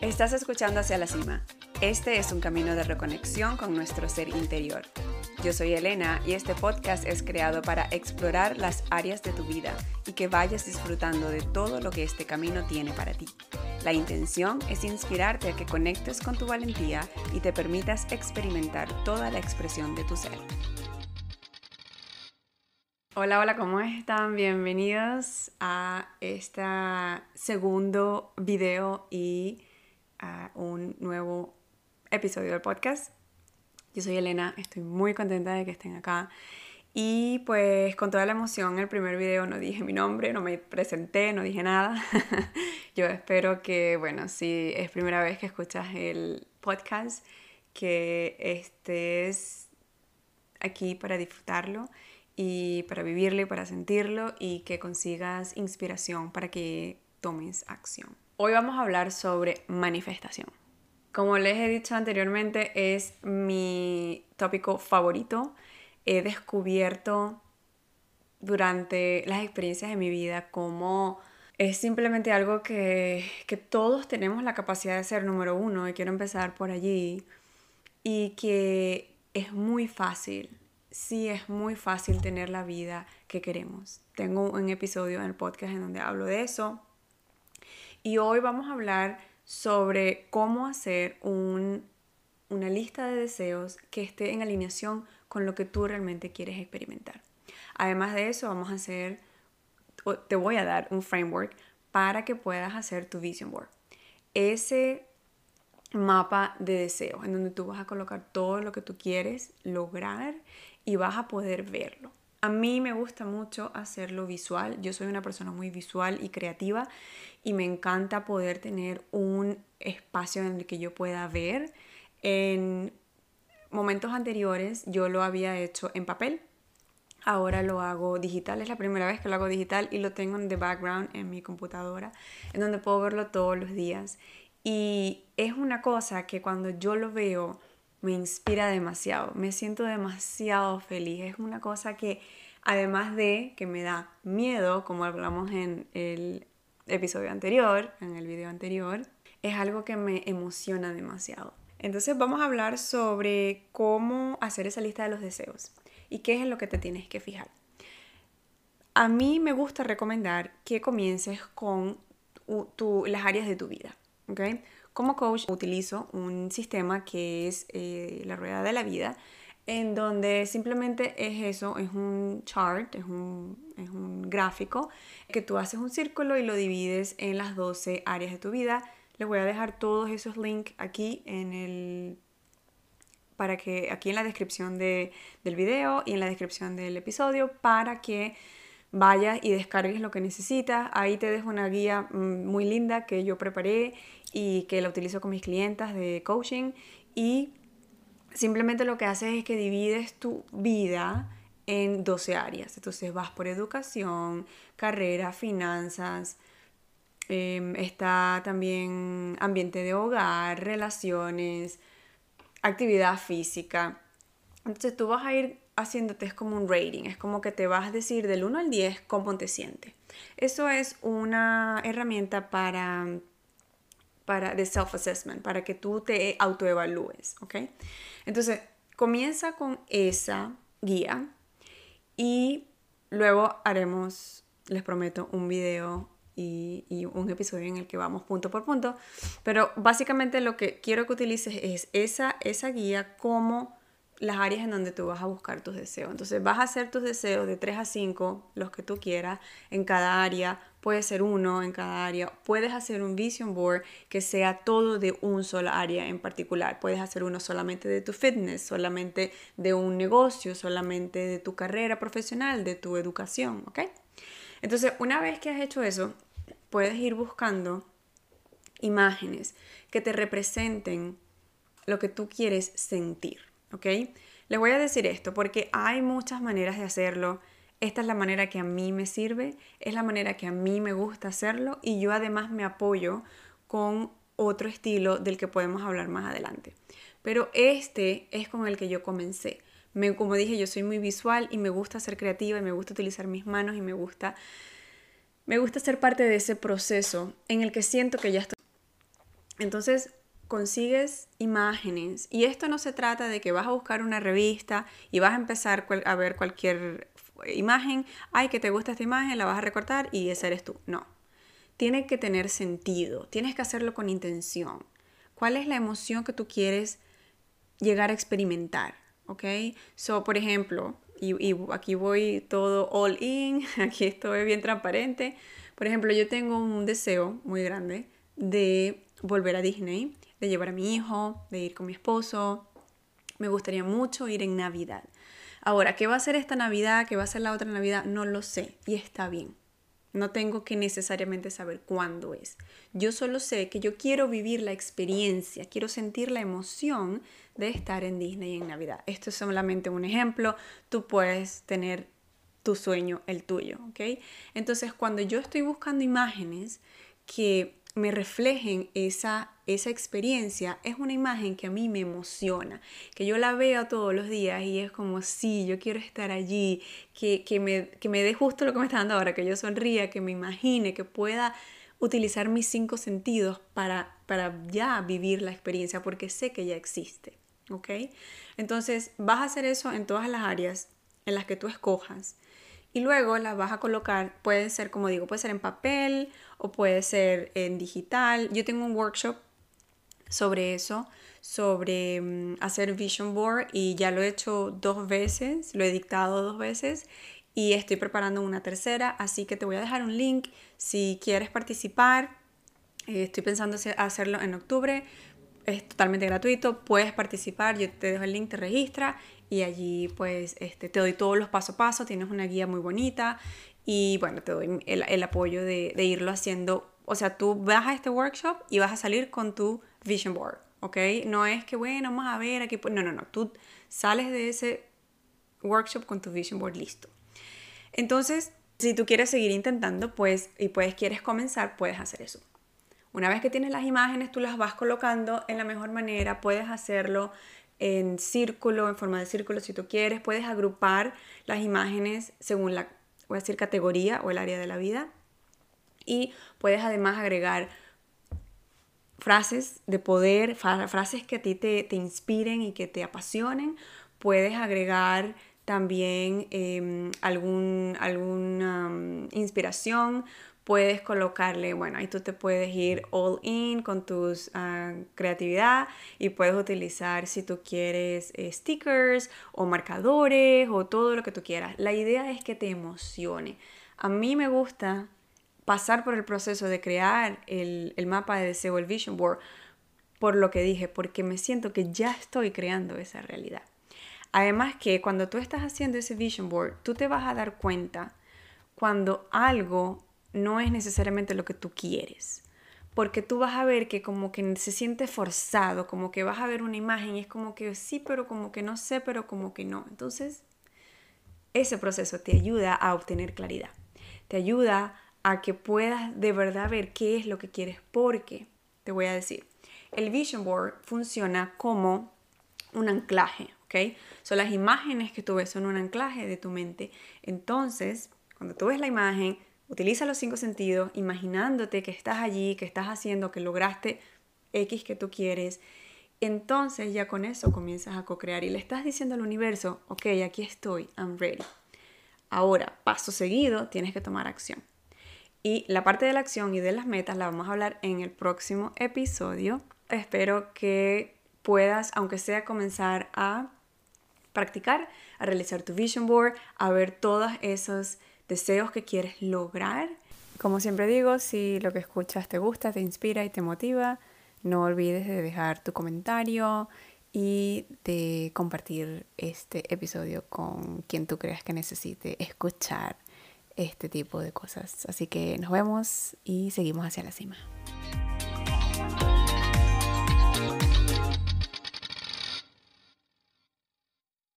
Estás escuchando Hacia la Cima. Este es un camino de reconexión con nuestro ser interior. Yo soy Elena y este podcast es creado para explorar las áreas de tu vida y que vayas disfrutando de todo lo que este camino tiene para ti. La intención es inspirarte a que conectes con tu valentía y te permitas experimentar toda la expresión de tu ser. Hola, hola, ¿cómo están? Bienvenidos a este segundo video y a un nuevo episodio del podcast. Yo soy Elena, estoy muy contenta de que estén acá. Y pues con toda la emoción, el primer video no dije mi nombre, no me presenté, no dije nada. Yo espero que, bueno, si es primera vez que escuchas el podcast, que estés aquí para disfrutarlo y para vivirlo y para sentirlo y que consigas inspiración para que tomes acción. Hoy vamos a hablar sobre manifestación. Como les he dicho anteriormente, es mi tópico favorito. He descubierto durante las experiencias de mi vida cómo es simplemente algo que, que todos tenemos la capacidad de ser número uno y quiero empezar por allí y que es muy fácil, sí es muy fácil tener la vida que queremos. Tengo un episodio en el podcast en donde hablo de eso y hoy vamos a hablar sobre cómo hacer una lista de deseos que esté en alineación con lo que tú realmente quieres experimentar. Además de eso, vamos a hacer, te voy a dar un framework para que puedas hacer tu vision board. Ese mapa de deseos en donde tú vas a colocar todo lo que tú quieres lograr y vas a poder verlo. A mí me gusta mucho hacerlo visual. Yo soy una persona muy visual y creativa y me encanta poder tener un espacio en el que yo pueda ver. En momentos anteriores yo lo había hecho en papel, ahora lo hago digital, es la primera vez que lo hago digital y lo tengo en the background en mi computadora, en donde puedo verlo todos los días. Y es una cosa que cuando yo lo veo me inspira demasiado, me siento demasiado feliz, es una cosa que además de que me da miedo, como hablamos en el episodio anterior, en el video anterior, es algo que me emociona demasiado. Entonces vamos a hablar sobre cómo hacer esa lista de los deseos y qué es en lo que te tienes que fijar. A mí me gusta recomendar que comiences con las áreas de tu vida. ¿okay? Como coach utilizo un sistema que es eh, la rueda de la vida, en donde simplemente es eso, es un chart, es un, es un gráfico, que tú haces un círculo y lo divides en las 12 áreas de tu vida. Les voy a dejar todos esos links aquí en el para que aquí en la descripción de, del video y en la descripción del episodio para que vayas y descargues lo que necesitas. Ahí te dejo una guía mm, muy linda que yo preparé y que la utilizo con mis clientas de coaching y simplemente lo que haces es que divides tu vida en 12 áreas. Entonces vas por educación, carrera, finanzas, em, está también ambiente de hogar, relaciones, actividad física. Entonces tú vas a ir haciéndote es como un rating, es como que te vas a decir del 1 al 10 cómo te sientes. Eso es una herramienta para para, de self-assessment, para que tú te autoevalúes, ¿ok? Entonces, comienza con esa guía y luego haremos, les prometo, un video y, y, un episodio en el que vamos punto por punto. Pero básicamente lo que quiero que utilices es esa, esa guía como las áreas en donde tú vas a buscar tus deseos. Entonces vas a hacer tus deseos de 3 a 5, los que tú quieras, en cada área. Puede ser uno en cada área. Puedes hacer un vision board que sea todo de un solo área en particular. Puedes hacer uno solamente de tu fitness, solamente de un negocio, solamente de tu carrera profesional, de tu educación, ¿ok? Entonces, una vez que has hecho eso, puedes ir buscando imágenes que te representen lo que tú quieres sentir. ¿Ok? Les voy a decir esto porque hay muchas maneras de hacerlo. Esta es la manera que a mí me sirve, es la manera que a mí me gusta hacerlo y yo además me apoyo con otro estilo del que podemos hablar más adelante. Pero este es con el que yo comencé. Me, como dije, yo soy muy visual y me gusta ser creativa y me gusta utilizar mis manos y me gusta, me gusta ser parte de ese proceso en el que siento que ya estoy Entonces, consigues imágenes y esto no se trata de que vas a buscar una revista y vas a empezar a ver cualquier imagen, ay, que te gusta esta imagen, la vas a recortar y ese eres tú. No, tiene que tener sentido, tienes que hacerlo con intención. ¿Cuál es la emoción que tú quieres llegar a experimentar? ¿Ok? So, por ejemplo, y, y aquí voy todo all in, aquí estoy bien transparente. Por ejemplo, yo tengo un deseo muy grande de volver a Disney, de llevar a mi hijo, de ir con mi esposo. Me gustaría mucho ir en Navidad. Ahora, ¿qué va a ser esta Navidad? ¿Qué va a ser la otra Navidad? No lo sé y está bien. No tengo que necesariamente saber cuándo es. Yo solo sé que yo quiero vivir la experiencia, quiero sentir la emoción de estar en Disney en Navidad. Esto es solamente un ejemplo. Tú puedes tener tu sueño, el tuyo, ¿ok? Entonces, cuando yo estoy buscando imágenes que me reflejen esa, esa experiencia, es una imagen que a mí me emociona, que yo la veo todos los días y es como, sí, yo quiero estar allí, que, que, me, que me dé justo lo que me está dando ahora, que yo sonría, que me imagine, que pueda utilizar mis cinco sentidos para, para ya vivir la experiencia, porque sé que ya existe, ¿ok? Entonces, vas a hacer eso en todas las áreas en las que tú escojas y luego las vas a colocar, puede ser como digo, puede ser en papel o puede ser en digital. Yo tengo un workshop sobre eso, sobre mm, hacer vision board y ya lo he hecho dos veces, lo he dictado dos veces y estoy preparando una tercera, así que te voy a dejar un link si quieres participar. Eh, estoy pensando hacerlo en octubre, es totalmente gratuito, puedes participar, yo te dejo el link, te registra y allí pues este, te doy todos los paso a paso, tienes una guía muy bonita y bueno, te doy el, el apoyo de, irlo haciendo. O sea, tú vas a este workshop y vas a salir con tu vision board, ¿ok? No es que, bueno, vamos a ver aquí. No, no, no, tú sales de ese workshop con tu vision board listo. Entonces, si tú quieres seguir intentando, pues, y pues quieres comenzar, puedes hacer eso. Una vez que tienes las imágenes, tú las vas colocando en la mejor manera, puedes hacerlo en círculo, en forma de círculo si tú quieres. Puedes agrupar las imágenes según la, voy a decir, categoría o el área de la vida. Y puedes además agregar frases de poder, frases que a ti te, inspiren y que te apasionen. Puedes agregar también eh, algún, alguna mm, inspiración puedes colocarle, bueno, ahí tú te puedes ir all in con tu ah, creatividad y puedes utilizar si tú quieres eh, stickers o marcadores o todo lo que tú quieras. La idea es que te emocione. A mí me gusta pasar por el proceso de crear el, el mapa de deseo, el vision board, por lo que dije, porque me siento que ya estoy creando esa realidad. Además que cuando tú estás haciendo ese vision board, tú te vas a dar cuenta cuando algo no es necesariamente lo que tú quieres. Porque tú vas a ver que como que se siente forzado, como que vas a ver una imagen y es como que sí, pero como que no sé, pero como que no. Entonces, ese proceso te ayuda a obtener claridad. Te ayuda a que puedas de verdad ver qué es lo que quieres. Porque, te voy a decir, el vision board funciona como un anclaje, ¿ok? Son las imágenes que tú ves, son un anclaje de tu mente. Entonces, cuando tú ves la imagen, Utiliza los cinco sentidos, imaginándote que estás allí, que estás haciendo, que lograste X que tú quieres. Entonces ya con eso comienzas a co-crear y le estás diciendo al universo, ok, aquí estoy, I'm ready. Ahora, paso seguido, tienes que tomar acción. Y la parte de la acción y de las metas la vamos a hablar en el próximo episodio. Espero que puedas, aunque sea comenzar a practicar, a realizar tu vision board, a ver todas esas deseos que quieres lograr. Como siempre digo, si lo que escuchas te gusta, te inspira y te motiva, no olvides de dejar tu comentario y de compartir este episodio con quien tú creas que necesite escuchar este tipo de cosas. Así que nos vemos y seguimos hacia la cima.